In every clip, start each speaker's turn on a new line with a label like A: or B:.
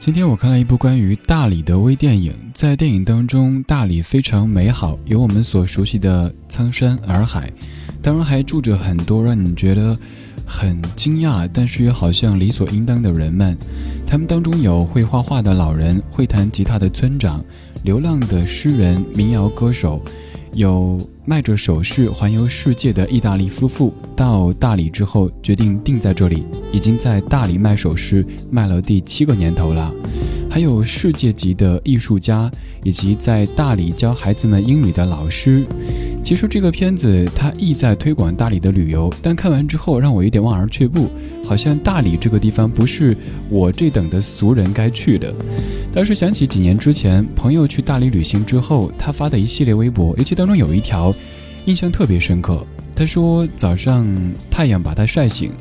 A: 今天我看了一部关于大理的微电影，在电影当中，大理非常美好，有我们所熟悉的苍山洱海，当然还住着很多让你觉得很惊讶，但是又好像理所应当的人们。他们当中有会画画的老人，会弹吉他的村长，流浪的诗人，民谣歌手。有卖着首饰环游世界的意大利夫妇，到大理之后决定定在这里，已经在大理卖首饰卖了第七个年头了。还有世界级的艺术家，以及在大理教孩子们英语的老师。其实这个片子它意在推广大理的旅游，但看完之后让我有点望而却步，好像大理这个地方不是我这等的俗人该去的。当时想起几年之前朋友去大理旅行之后，他发的一系列微博，尤其当中有一条印象特别深刻。他说早上太阳把他晒醒，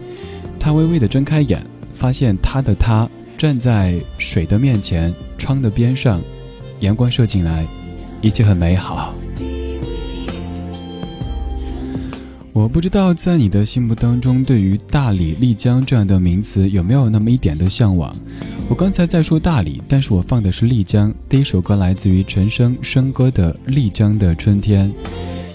A: 他微微的睁开眼，发现他的他。站在水的面前，窗的边上，阳光射进来，一切很美好。我不知道在你的心目当中，对于大理、丽江这样的名词有没有那么一点的向往？我刚才在说大理，但是我放的是丽江。第一首歌来自于陈升升歌的《丽江的春天》。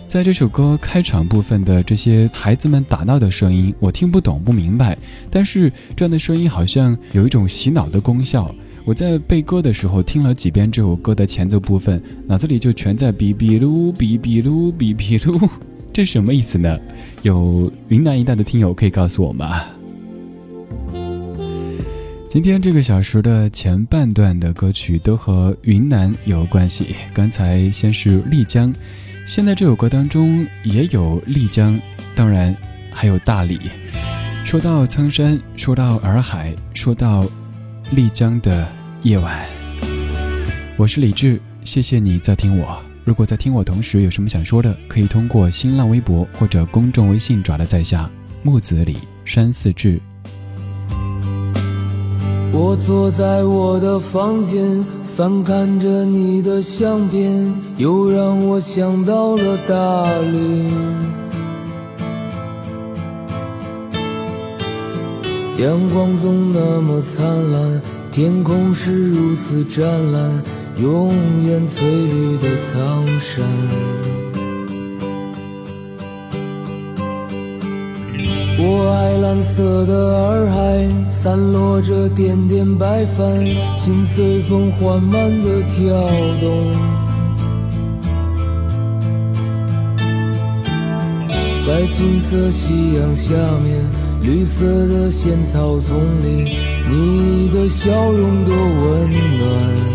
A: 在这首歌开场部分的这些孩子们打闹的声音，我听不懂不明白，但是这样的声音好像有一种洗脑的功效。我在背歌的时候听了几遍这首歌的前奏部分，脑子里就全在哔哔噜哔哔噜哔哔噜，这是什么意思呢？有云南一带的听友可以告诉我吗？今天这个小时的前半段的歌曲都和云南有关系，刚才先是丽江。现在这首歌当中也有丽江，当然还有大理。说到苍山，说到洱海，说到丽江的夜晚，我是李志，谢谢你在听我。如果在听我同时有什么想说的，可以通过新浪微博或者公众微信找到在下木子李山四志。
B: 我坐在我的房间。翻看着你的相片，又让我想到了大理。阳光总那么灿烂，天空是如此湛蓝，永远翠绿的苍山。我爱蓝色的洱海，散落着点点白帆，心随风缓慢的跳动。在金色夕阳下面，绿色的仙草丛里，你的笑容多温暖。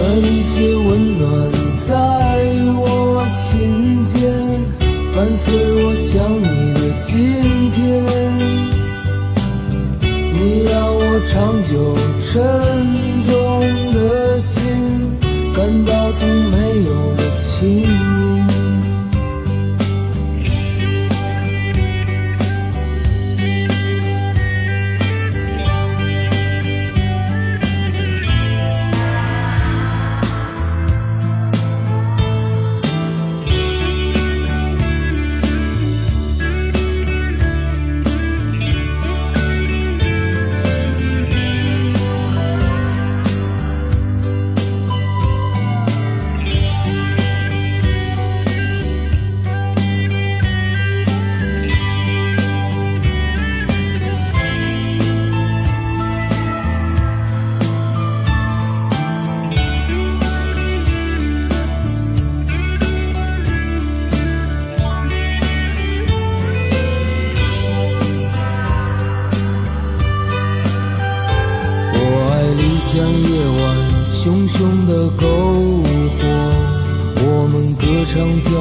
B: 那一些温暖在我心间。伴随我想你的今天，你让我长久沉重的心感到从没有的轻盈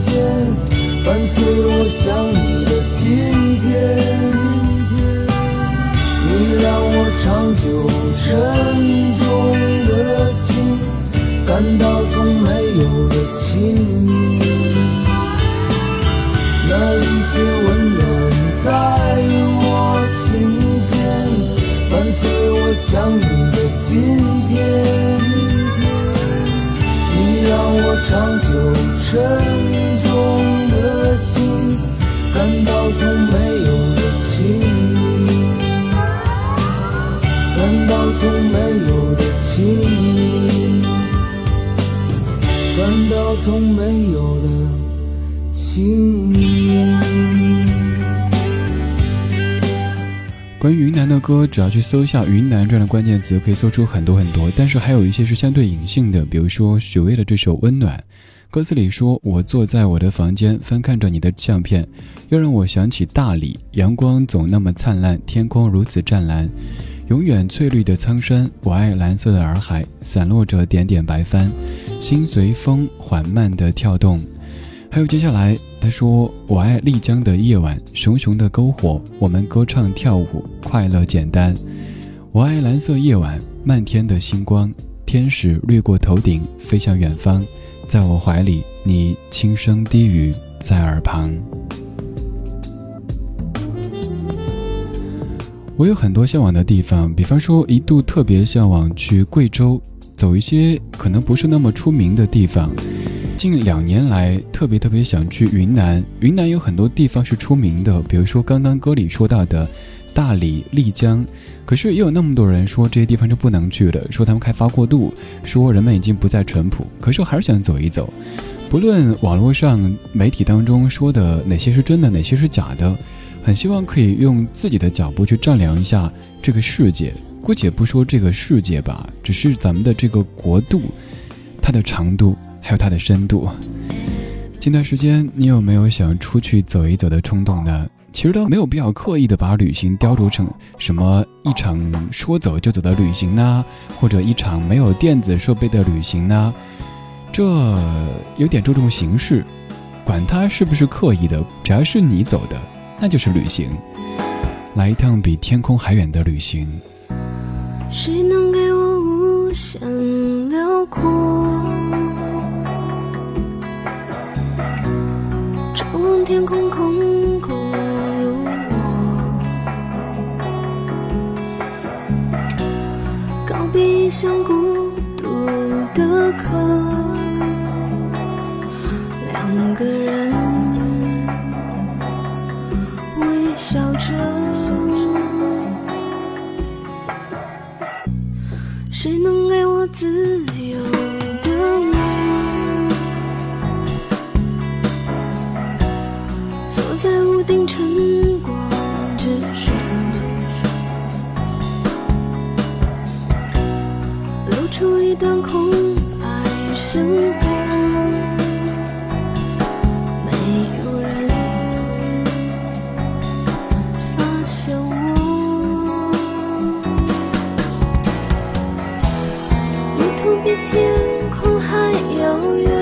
B: 间，伴随我想你的今天。你让我长久沉重的心感到从没有的轻盈，那一些温暖在我心间，伴随我想你的今天。你让我长久沉感到从没有的轻盈。到从没有的轻易，感到从没有的轻易。
A: 关于云南的歌，只要去搜一下“云南”这样的关键词，可以搜出很多很多。但是还有一些是相对隐性的，比如说许巍的这首《温暖》，歌词里说：“我坐在我的房间，翻看着你的相片，又让我想起大理，阳光总那么灿烂，天空如此湛蓝。”永远翠绿的苍山，我爱蓝色的洱海，散落着点点白帆，心随风缓慢的跳动。还有接下来，他说：“我爱丽江的夜晚，熊熊的篝火，我们歌唱跳舞，快乐简单。我爱蓝色夜晚，漫天的星光，天使掠过头顶，飞向远方，在我怀里，你轻声低语在耳旁。”我有很多向往的地方，比方说一度特别向往去贵州走一些可能不是那么出名的地方。近两年来，特别特别想去云南。云南有很多地方是出名的，比如说刚刚歌里说到的大理、丽江。可是也有那么多人说这些地方就不能去了，说他们开发过度，说人们已经不再淳朴。可是我还是想走一走。不论网络上媒体当中说的哪些是真的，哪些是假的。很希望可以用自己的脚步去丈量一下这个世界，姑且不说这个世界吧，只是咱们的这个国度，它的长度还有它的深度。近段时间，你有没有想出去走一走的冲动呢？其实都没有必要刻意的把旅行雕琢成什么一场说走就走的旅行呢，或者一场没有电子设备的旅行呢？这有点注重形式，管它是不是刻意的，只要是你走的。那就是旅行，来一趟比天空还远的旅行。
C: 谁能给我无限辽阔？张望天空，空像孤独的客，两个人微。笑着，谁能给我自
A: yeah.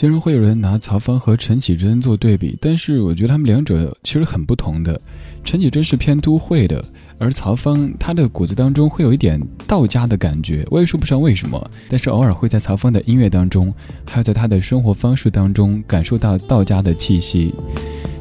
A: 经常会有人拿曹芳和陈绮贞做对比，但是我觉得他们两者其实很不同的。陈绮贞是偏都会的，而曹芳她的骨子当中会有一点道家的感觉，我也说不上为什么，但是偶尔会在曹芳的音乐当中，还有在她的生活方式当中感受到道家的气息。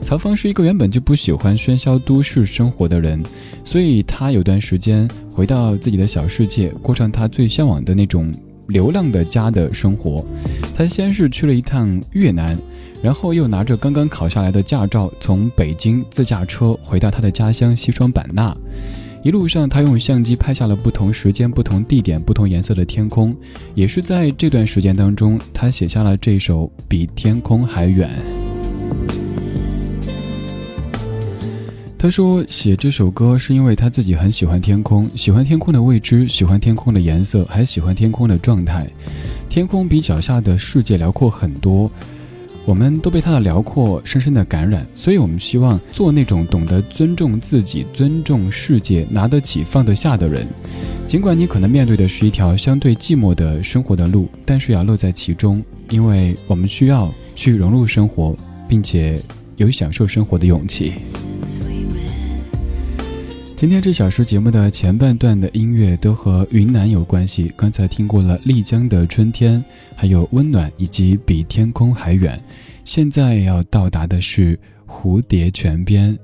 A: 曹芳是一个原本就不喜欢喧嚣都市生活的人，所以他有段时间回到自己的小世界，过上他最向往的那种流浪的家的生活。他先是去了一趟越南，然后又拿着刚刚考下来的驾照，从北京自驾车回到他的家乡西双版纳。一路上，他用相机拍下了不同时间、不同地点、不同颜色的天空。也是在这段时间当中，他写下了这首《比天空还远》。他说，写这首歌是因为他自己很喜欢天空，喜欢天空的未知，喜欢天空的颜色，还喜欢天空的状态。天空比脚下的世界辽阔很多，我们都被它的辽阔深深的感染，所以我们希望做那种懂得尊重自己、尊重世界、拿得起放得下的人。尽管你可能面对的是一条相对寂寞的生活的路，但是要乐在其中，因为我们需要去融入生活，并且有享受生活的勇气。今天这小时节目的前半段的音乐都和云南有关系，刚才听过了丽江的春天，还有温暖以及比天空还远。现在要到达的是蝴蝶泉边。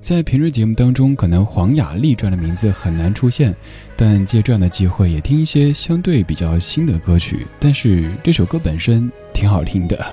A: 在平日节目当中，可能黄雅莉这样的名字很难出现，但借这样的机会也听一些相对比较新的歌曲。但是这首歌本身挺好听的。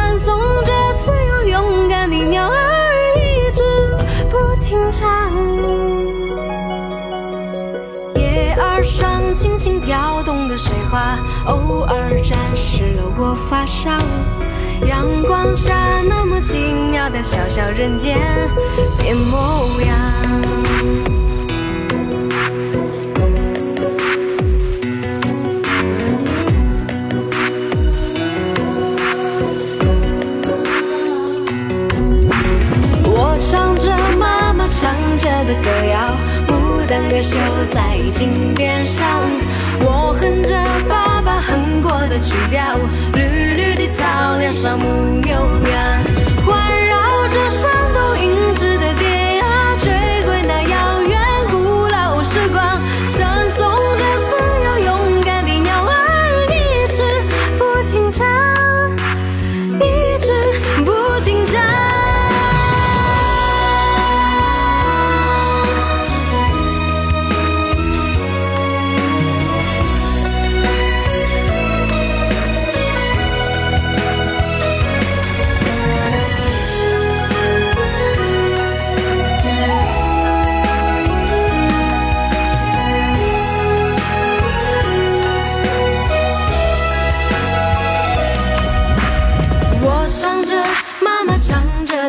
D: 轻跳动的水花，偶尔沾湿了我发梢。阳光下那么奇妙的小小人间变模样。我唱着妈妈唱着的歌谣，牡丹歌手在金边上，我哼着爸爸哼过的曲调，绿绿的草原上牧牛羊，环绕着山都银质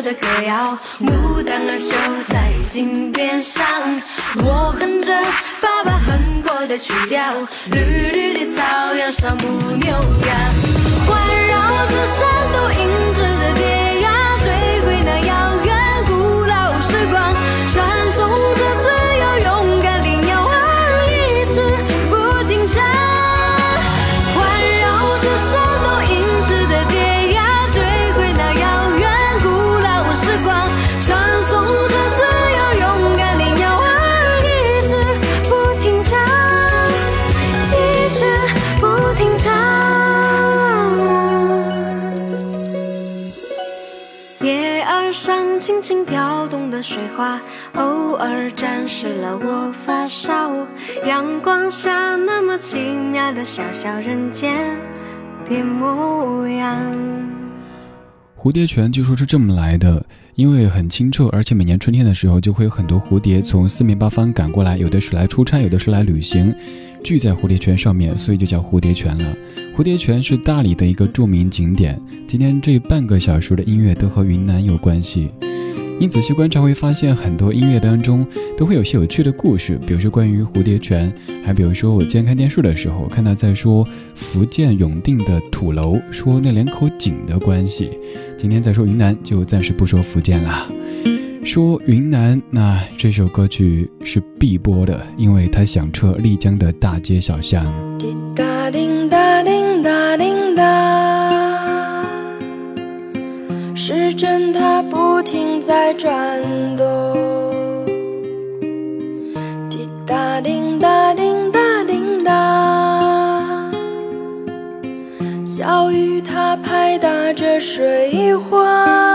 D: 的歌谣牡丹儿绣在井边上，我哼着爸爸哼过的曲调，绿绿的草原上牧牛羊，环绕着山都银质的边轻轻跳动的水花，偶尔沾湿了我发梢。阳光下那么奇妙的小小人间变模样。
A: 蝴蝶泉据说是这么来的，因为很清澈，而且每年春天的时候就会有很多蝴蝶从四面八方赶过来，有的是来出差，有的是来旅行，聚在蝴蝶泉上面，所以就叫蝴蝶泉了。蝴蝶泉是大理的一个著名景点。今天这半个小时的音乐都和云南有关系。你仔细观察会发现，很多音乐当中都会有些有趣的故事，比如说关于蝴蝶泉，还比如说我今天看电视的时候看到在说福建永定的土楼，说那两口井的关系。今天再说云南，就暂时不说福建了。说云南，那这首歌曲是必播的，因为它响彻丽江的大街小巷。
C: 滴答叮答叮答叮答。时针它不停在转动，滴答叮答叮答叮答，小雨它拍打着水花，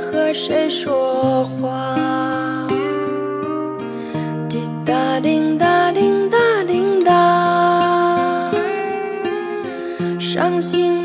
C: 和谁说话？滴答叮答叮答叮答，伤心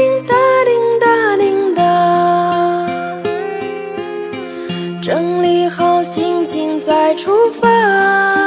C: 叮当，叮当，叮当，整理好心情再出发。